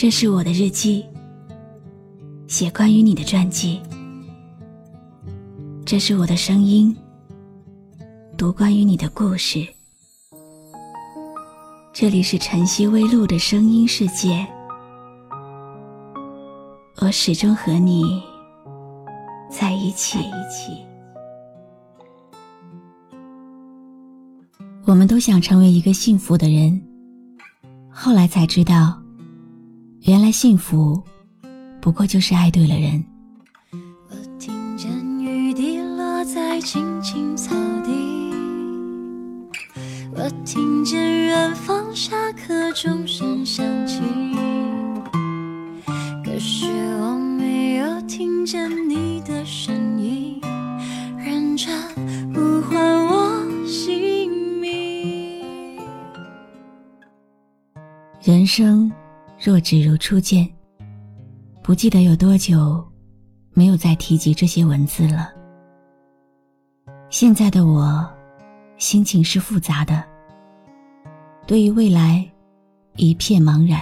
这是我的日记，写关于你的传记。这是我的声音，读关于你的故事。这里是晨曦微露的声音世界，我始终和你在一起。我们都想成为一个幸福的人，后来才知道。原来幸福，不过就是爱对了人。我听见雨滴落在青青草地，我听见远方下课钟声响起，可是我没有听见你的声音，认真呼唤我姓名。人生。若只如初见，不记得有多久没有再提及这些文字了。现在的我，心情是复杂的，对于未来一片茫然。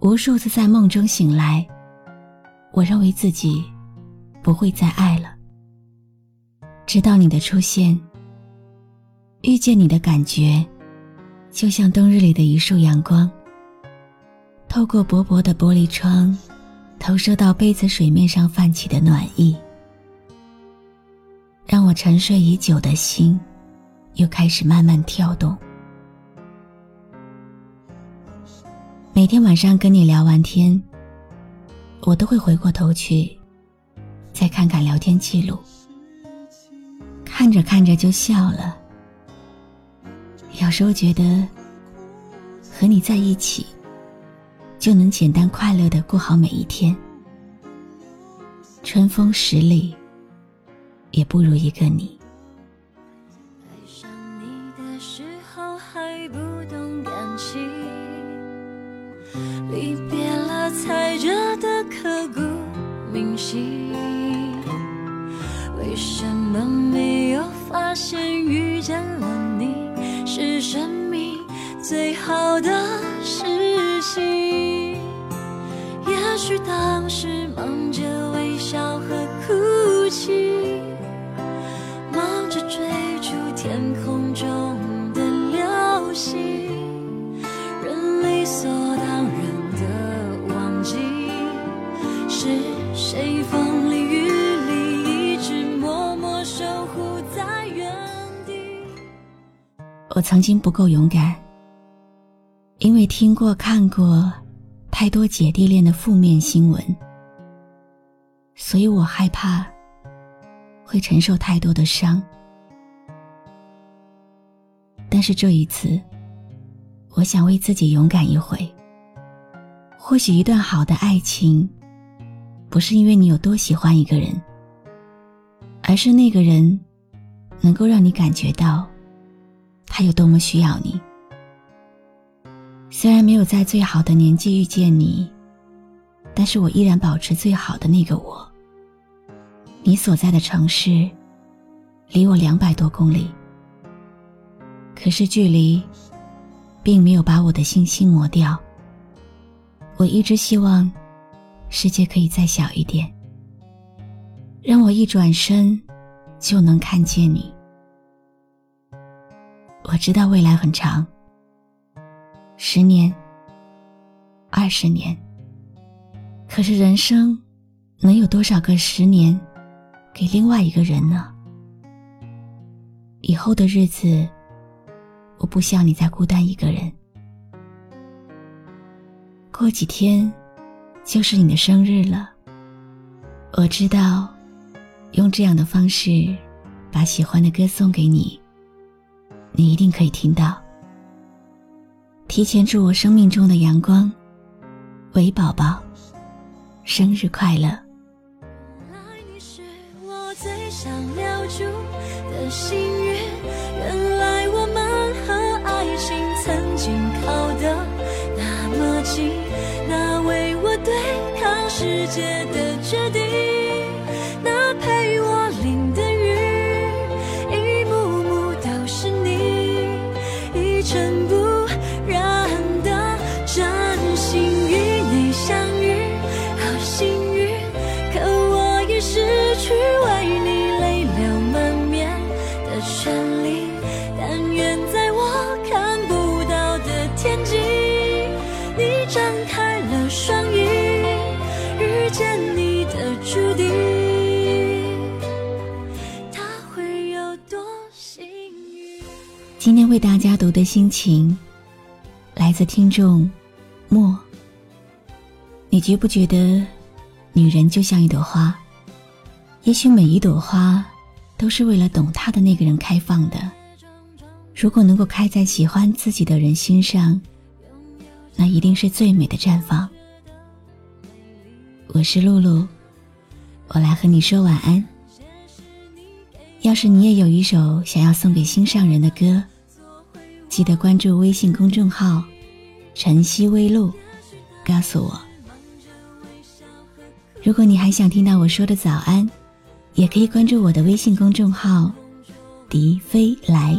无数次在梦中醒来，我认为自己不会再爱了。直到你的出现，遇见你的感觉，就像冬日里的一束阳光。透过薄薄的玻璃窗，投射到杯子水面上泛起的暖意，让我沉睡已久的心又开始慢慢跳动。每天晚上跟你聊完天，我都会回过头去，再看看聊天记录，看着看着就笑了。有时候觉得和你在一起。就能简单快乐的过好每一天。春风十里，也不如一个你。爱上你的时候还不懂感情，离别了才觉得刻骨铭心。为什么没有发现遇见了你是生命最好的事情？也许当时忙着微笑和哭泣，忙着追逐天空中的流星，人理所当然的忘记，是谁风里雨里一直默默守护在原地。我曾经不够勇敢，因为听过看过。太多姐弟恋的负面新闻，所以我害怕会承受太多的伤。但是这一次，我想为自己勇敢一回。或许一段好的爱情，不是因为你有多喜欢一个人，而是那个人能够让你感觉到他有多么需要你。虽然没有在最好的年纪遇见你，但是我依然保持最好的那个我。你所在的城市，离我两百多公里，可是距离，并没有把我的信心磨掉。我一直希望，世界可以再小一点，让我一转身，就能看见你。我知道未来很长。十年，二十年。可是人生，能有多少个十年，给另外一个人呢？以后的日子，我不想你再孤单一个人。过几天，就是你的生日了。我知道，用这样的方式，把喜欢的歌送给你，你一定可以听到。提前祝我生命中的阳光，韦宝宝，生日快乐！原来你是我最想留住的幸运，原来我们和爱情曾经靠得那么近，那为我对抗世界的决定，今天为大家读的心情，来自听众莫。你觉不觉得，女人就像一朵花？也许每一朵花，都是为了懂她的那个人开放的。如果能够开在喜欢自己的人心上，那一定是最美的绽放。我是露露，我来和你说晚安。要是你也有一首想要送给心上人的歌，记得关注微信公众号“晨曦微露”，告诉我。如果你还想听到我说的早安，也可以关注我的微信公众号“迪飞来”。